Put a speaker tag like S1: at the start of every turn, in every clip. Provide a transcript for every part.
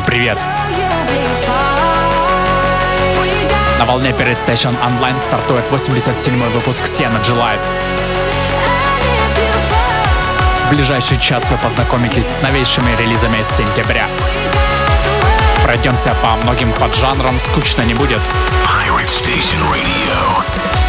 S1: Всем привет! На волне перед Station Online стартует 87-й выпуск Synergy Live. В ближайший час вы познакомитесь с новейшими релизами с сентября. Пройдемся по многим поджанрам, скучно не будет. Pirate Station Radio.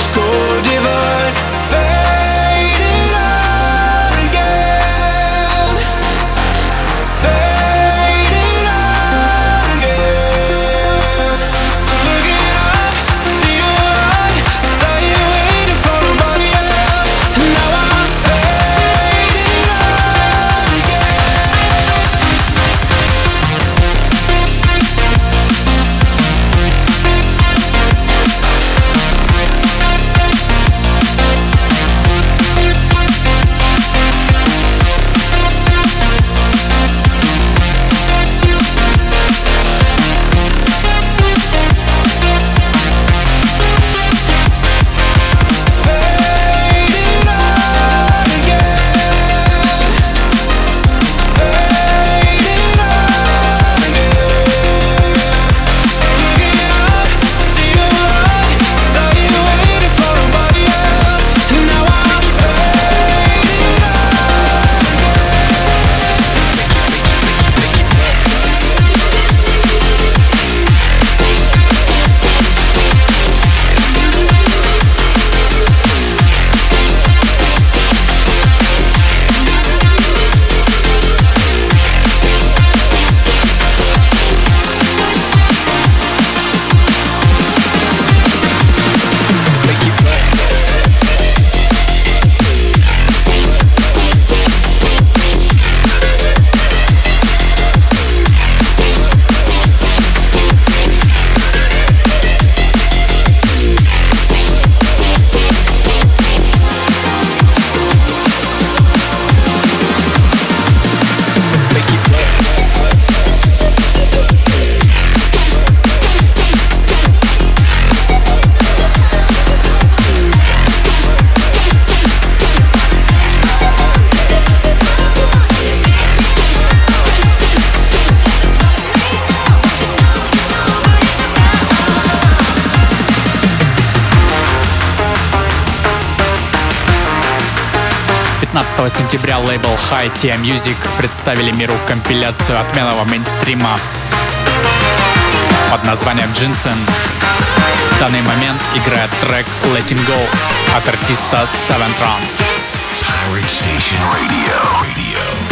S1: is. 15 сентября лейбл High Tia Music представили миру компиляцию отменного мейнстрима под названием Джинсен. В данный момент играет трек Letting Go от артиста Seven Tron. Pirate Station Radio. Radio.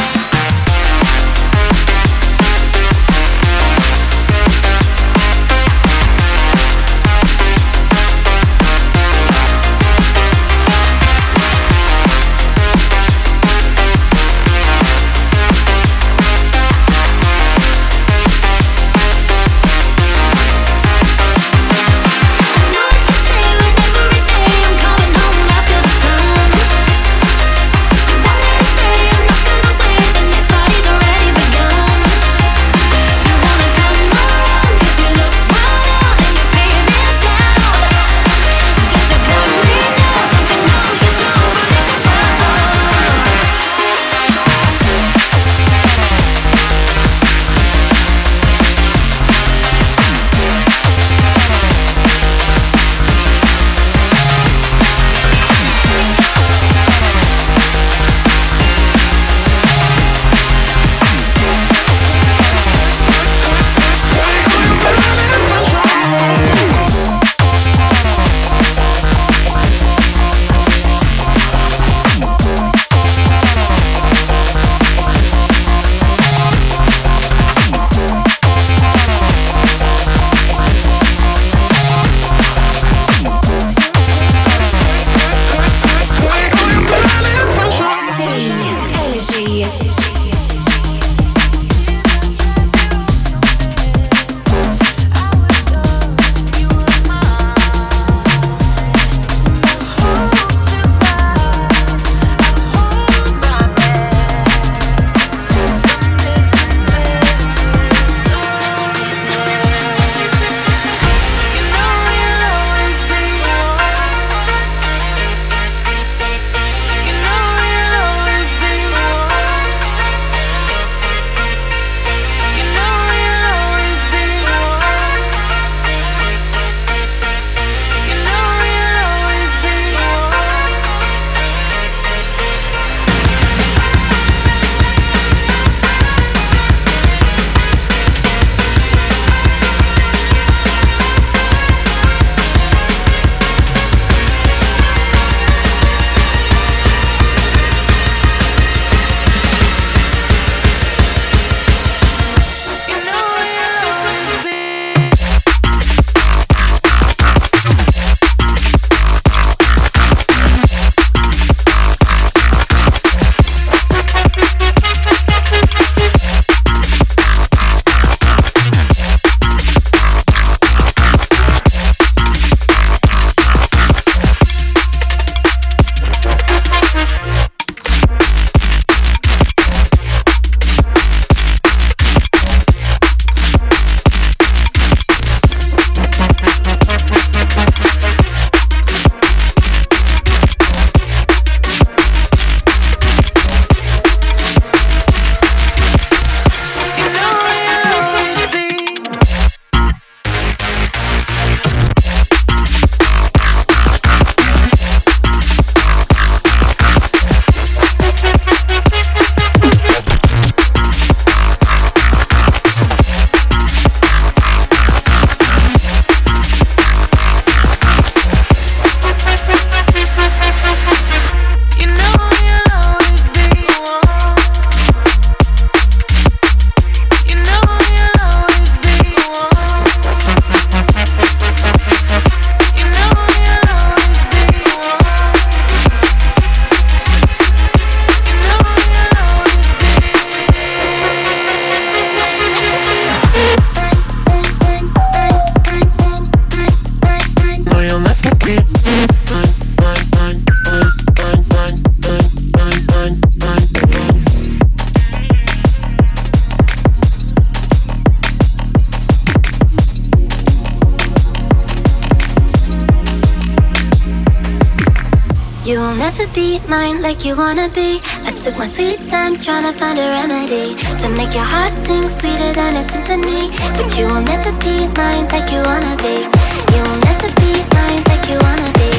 S2: you wanna be. I took my sweet time trying to find a remedy to make your heart sing sweeter than a symphony. But you will never be mine like you wanna be. You will never be mine like you wanna be.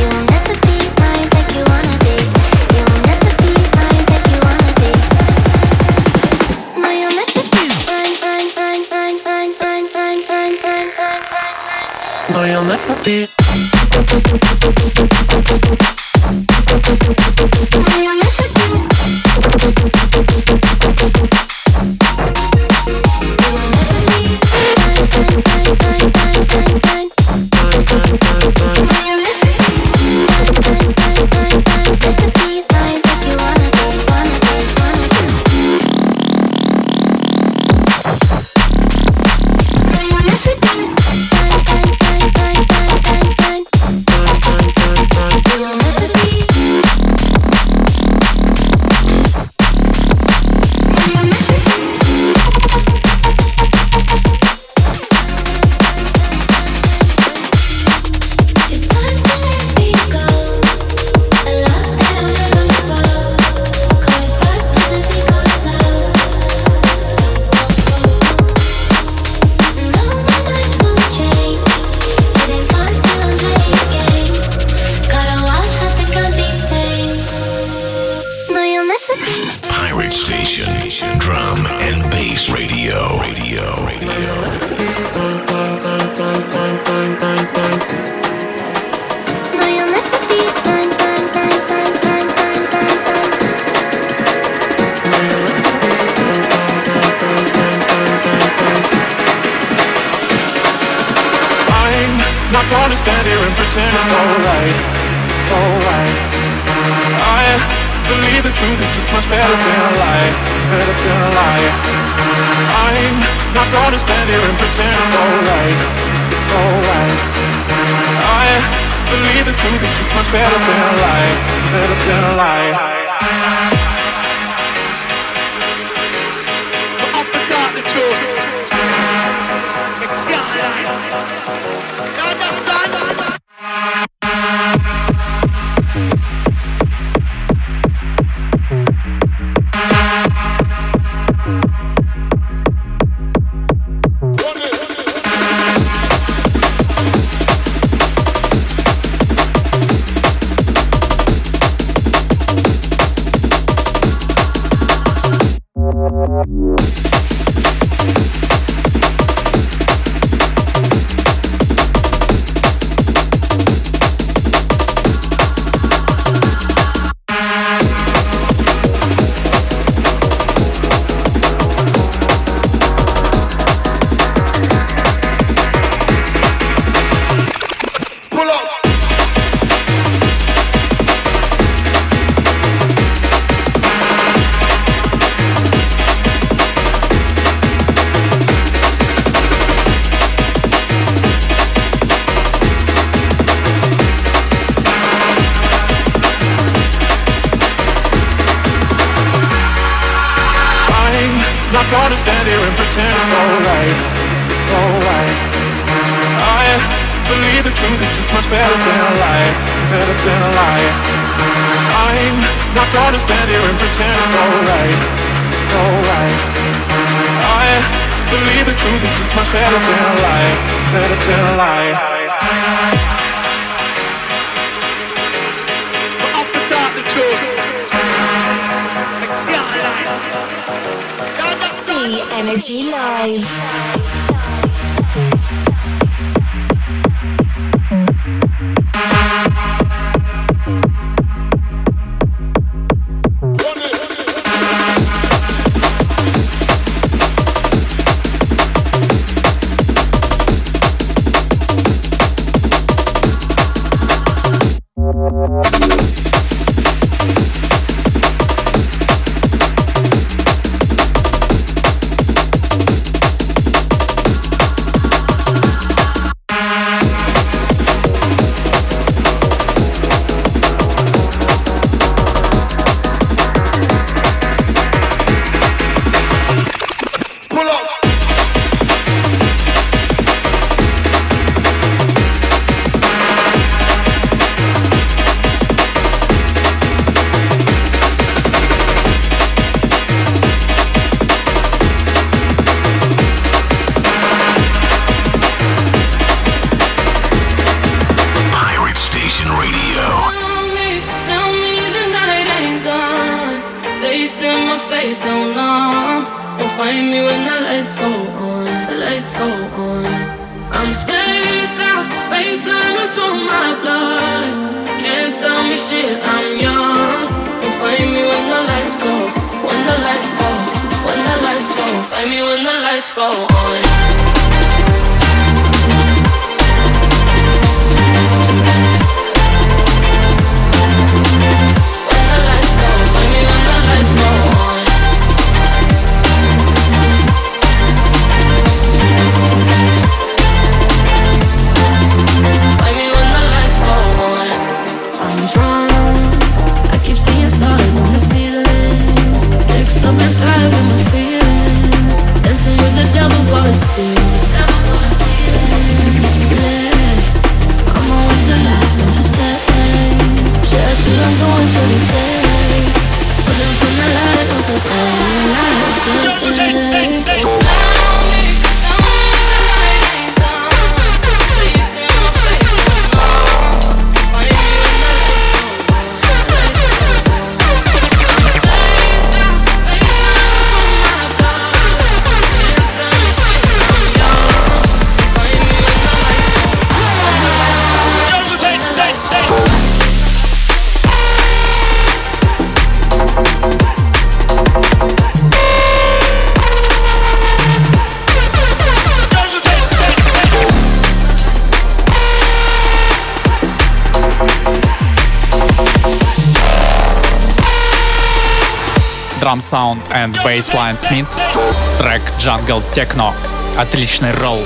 S2: You will never be mine like you wanna be. You will never be
S3: mine like you wanna be. No, you'll never be mine, mine, mine, mine, mine, mine, mine, mine, mine, mine. No, you'll never be. Thank
S1: you. Sound and Bassline Smith, трек Jungle Techno. Отличный ролл.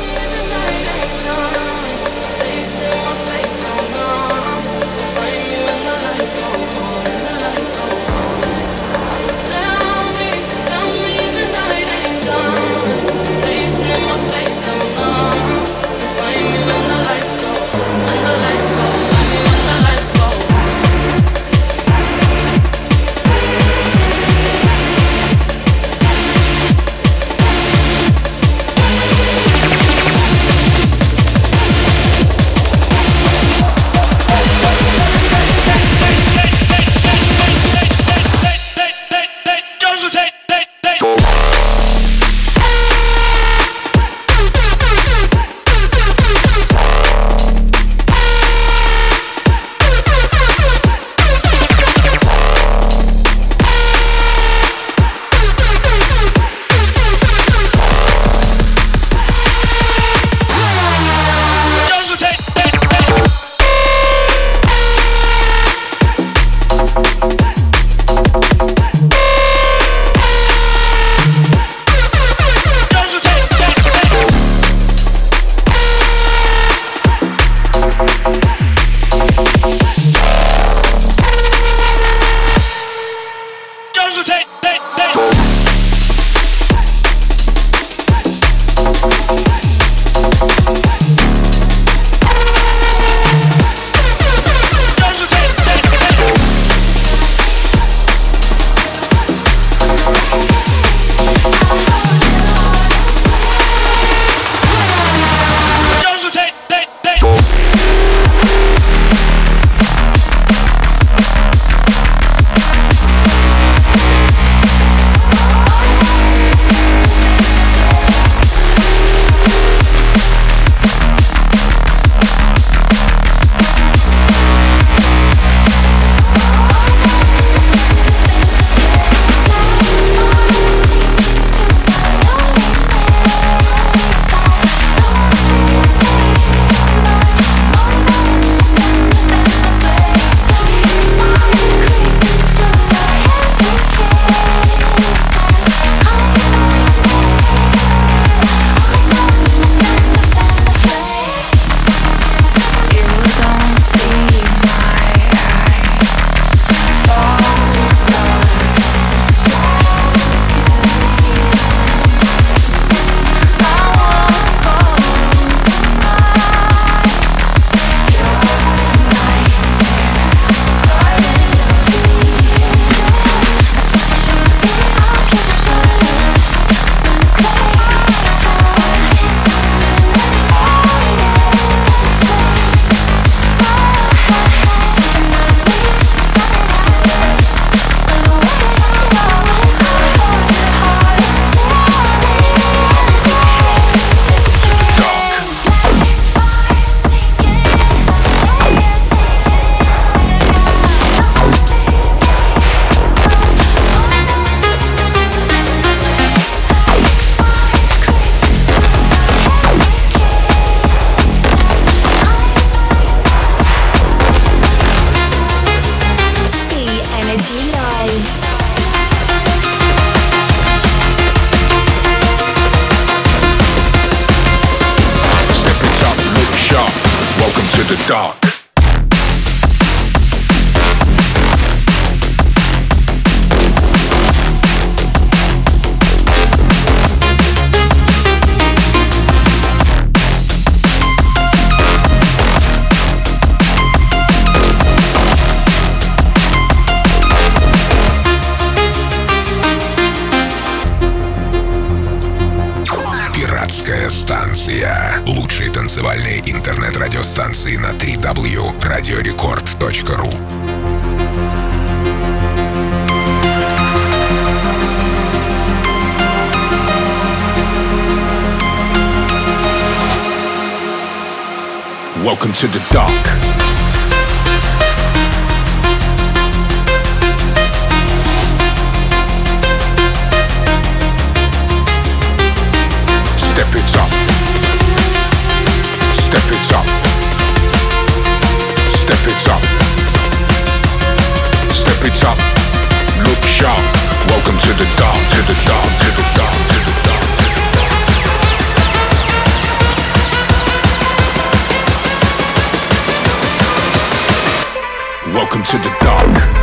S4: Welcome to the dark.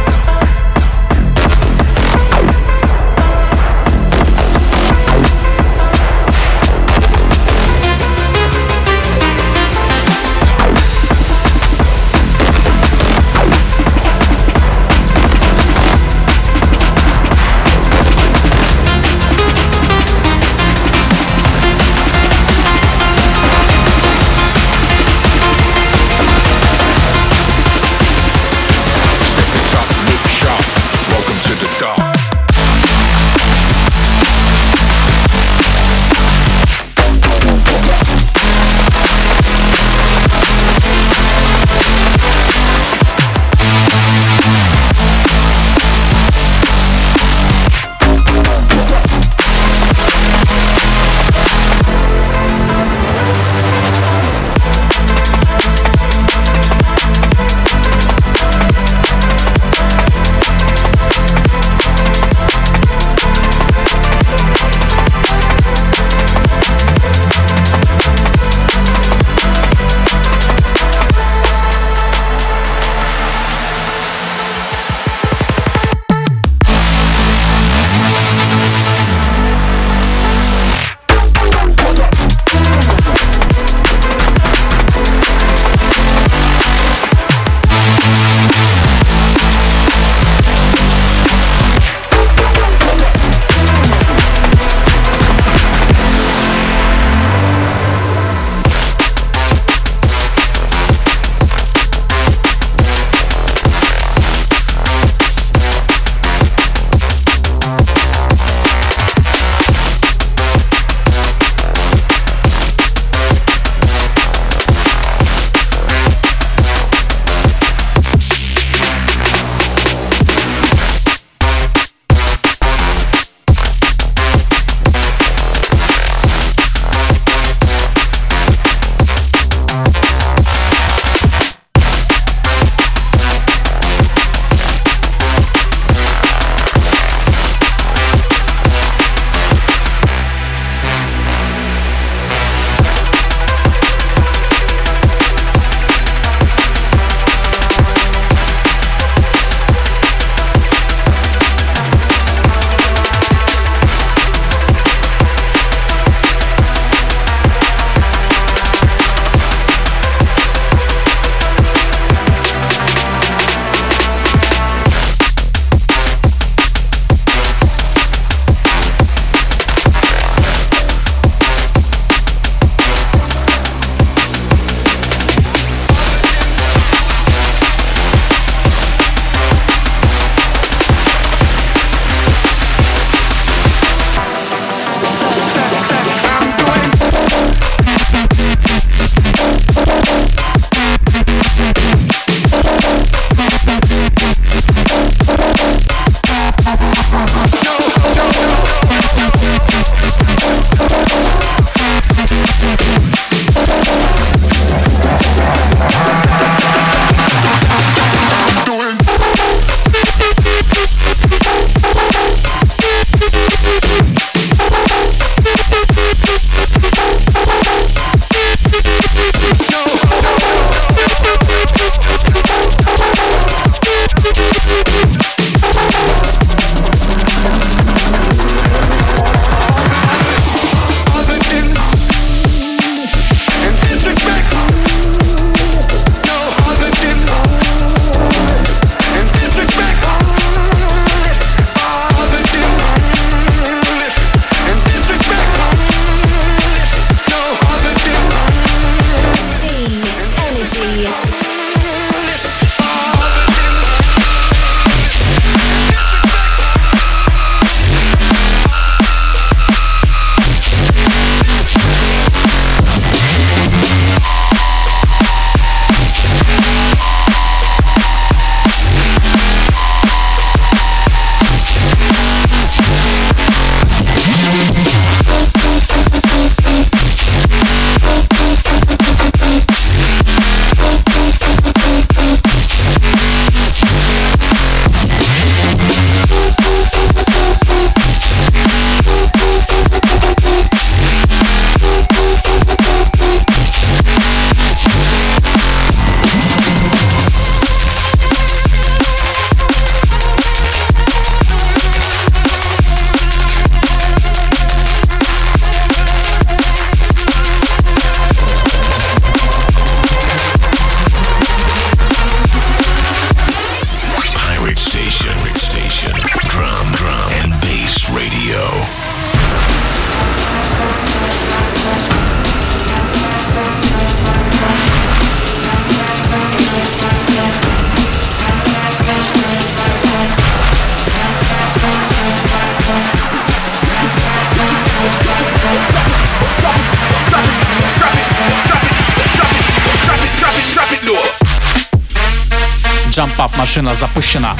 S1: Jump машина запущена.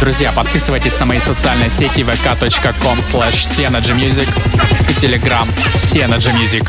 S1: Друзья, подписывайтесь на мои социальные сети vk.com slash Music и Telegram Music.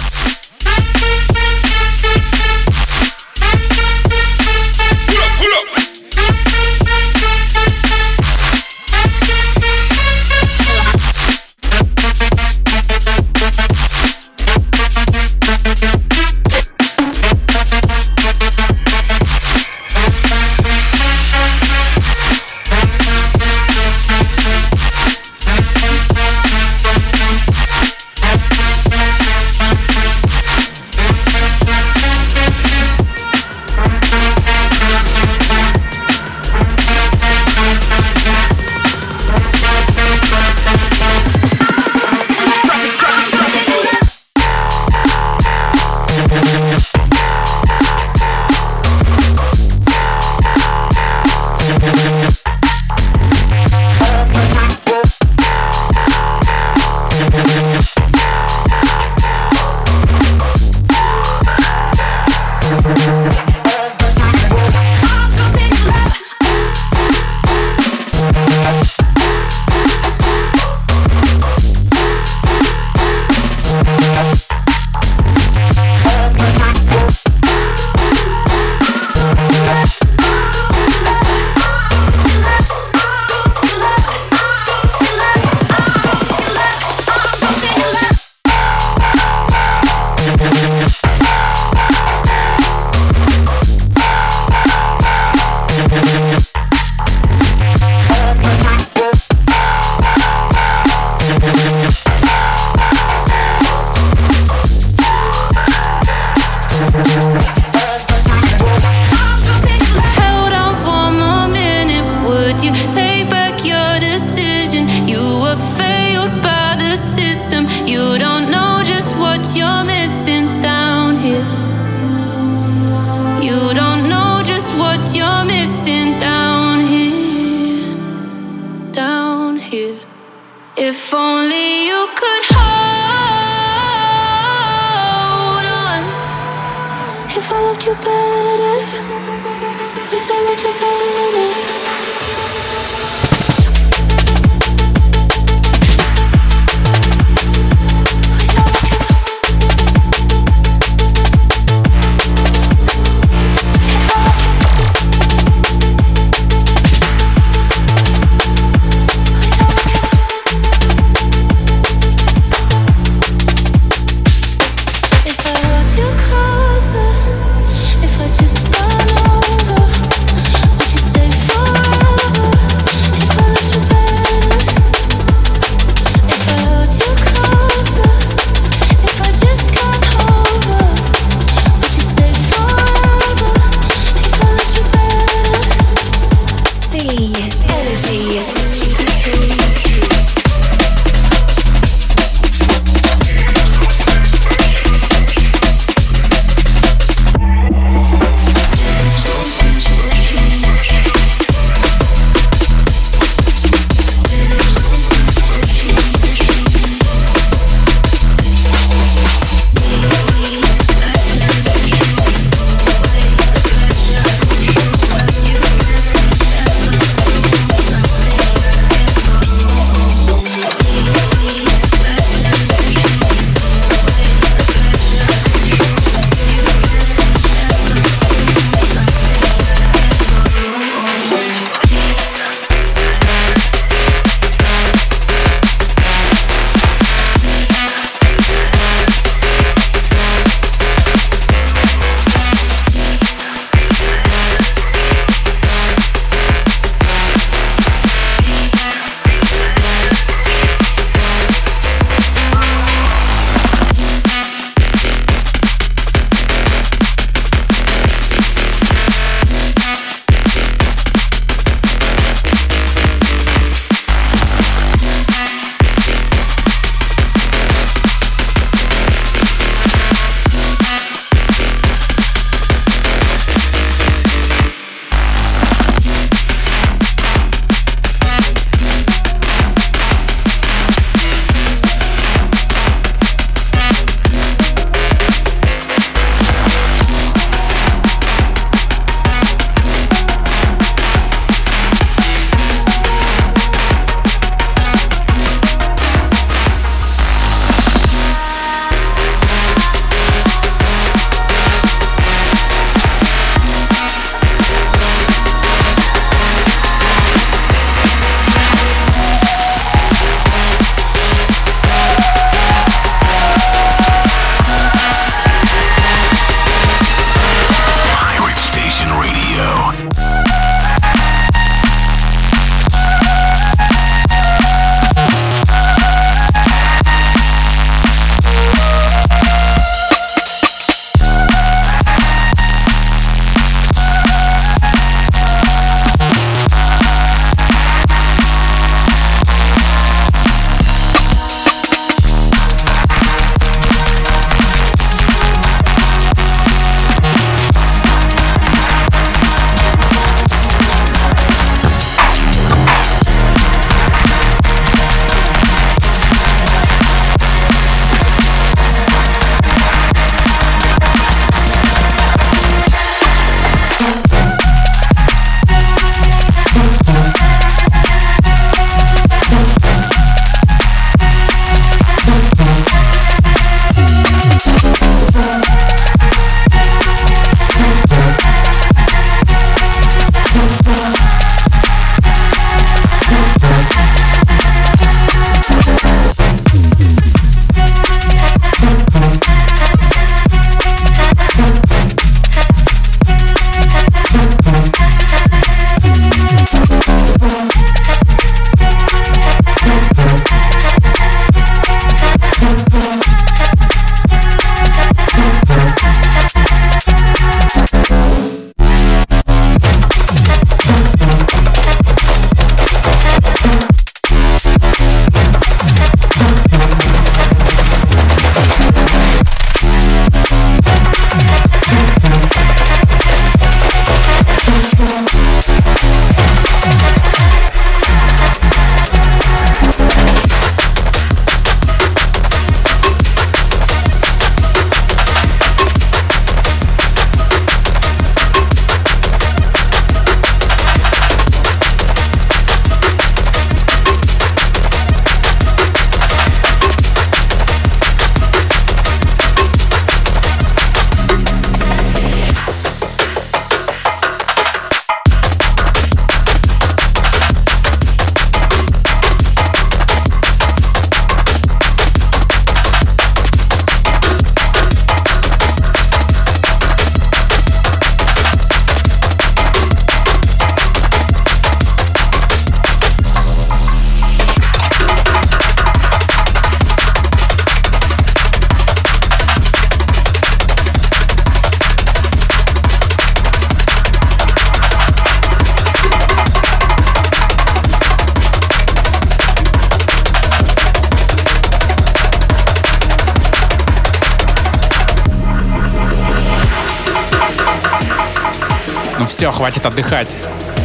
S5: Хватит отдыхать.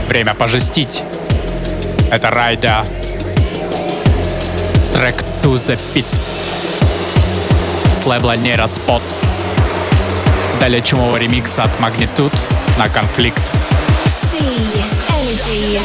S5: Время пожестить. Это Райда. Трек To The Pit. С лейбла Нейроспот. Далее чумового ремикса от Magnitude на конфликт.
S6: C Energy.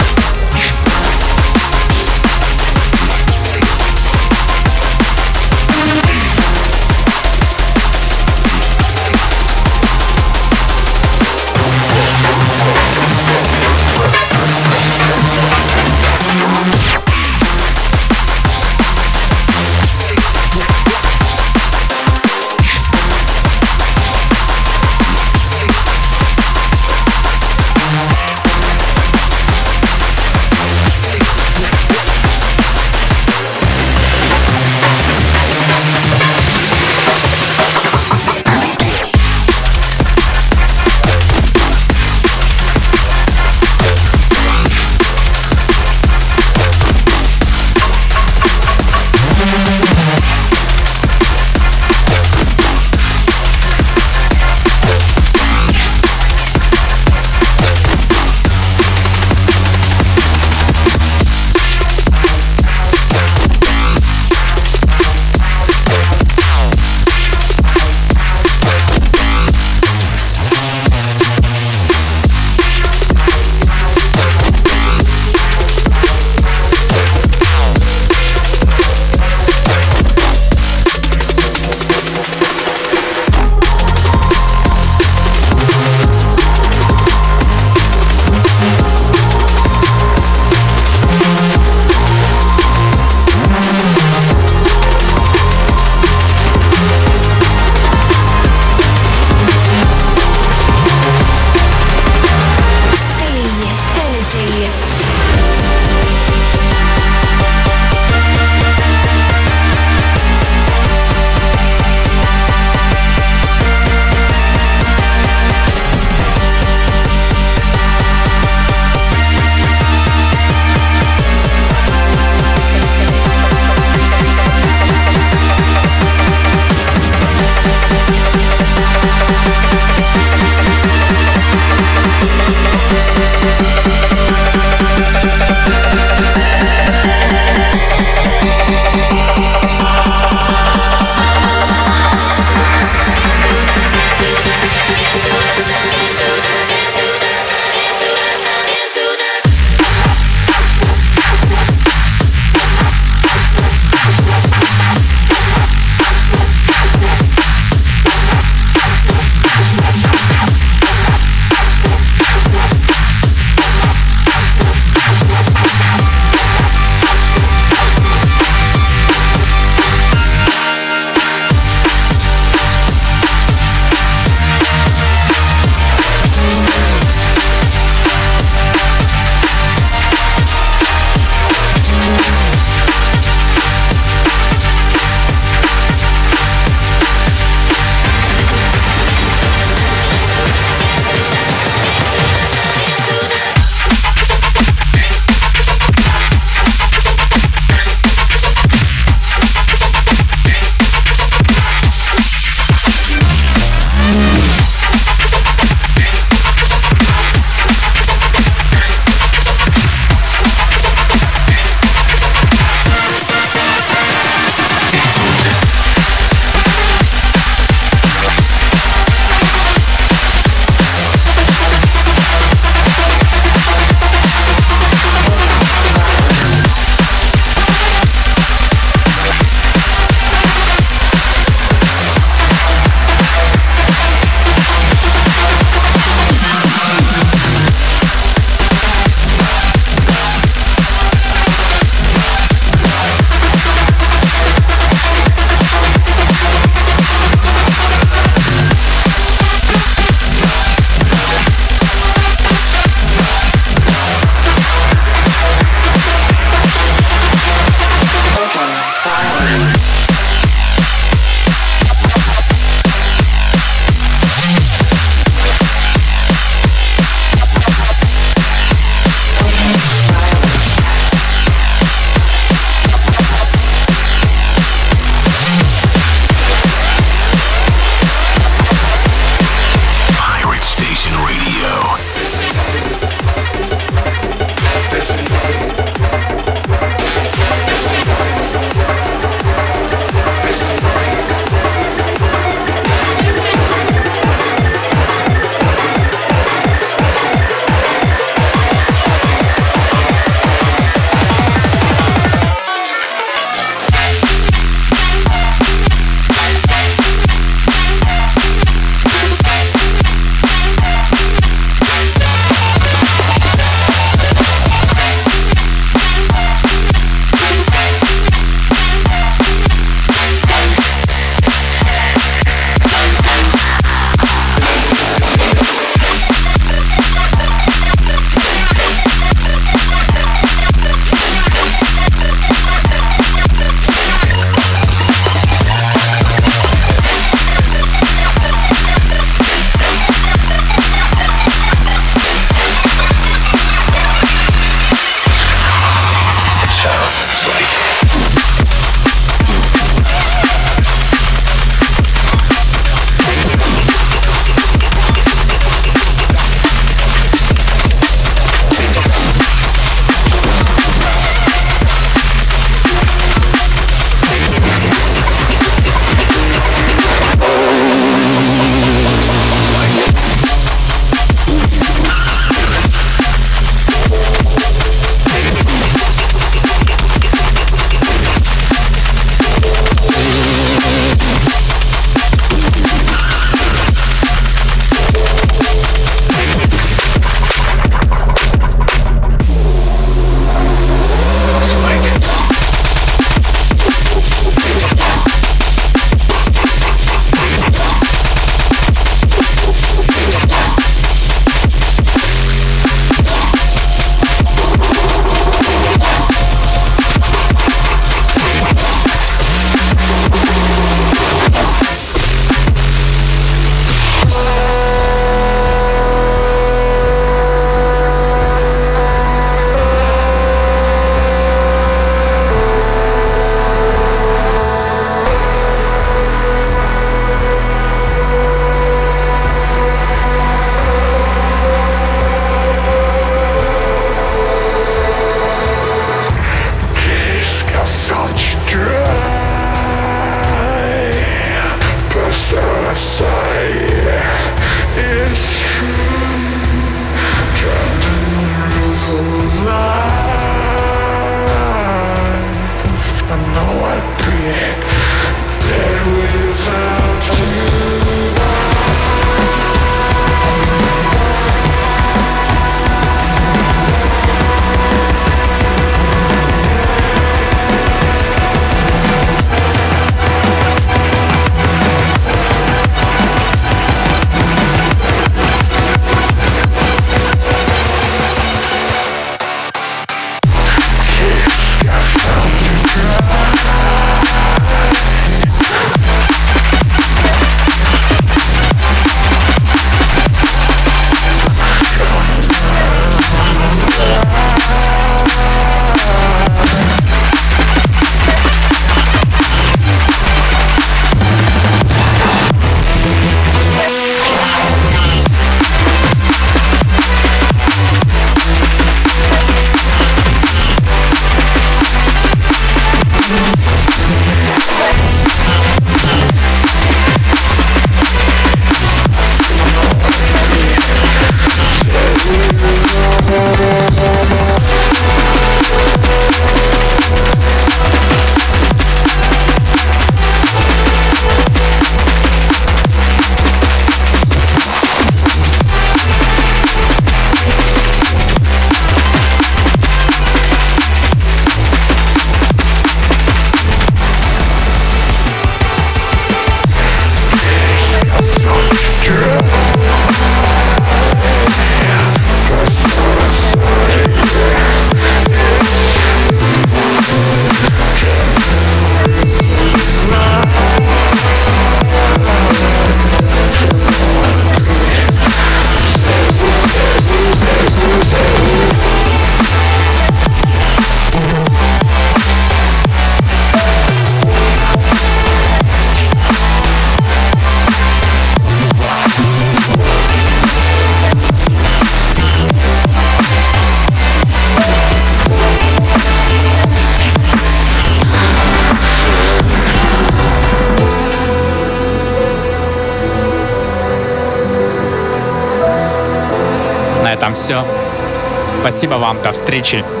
S5: Спасибо вам, до встречи.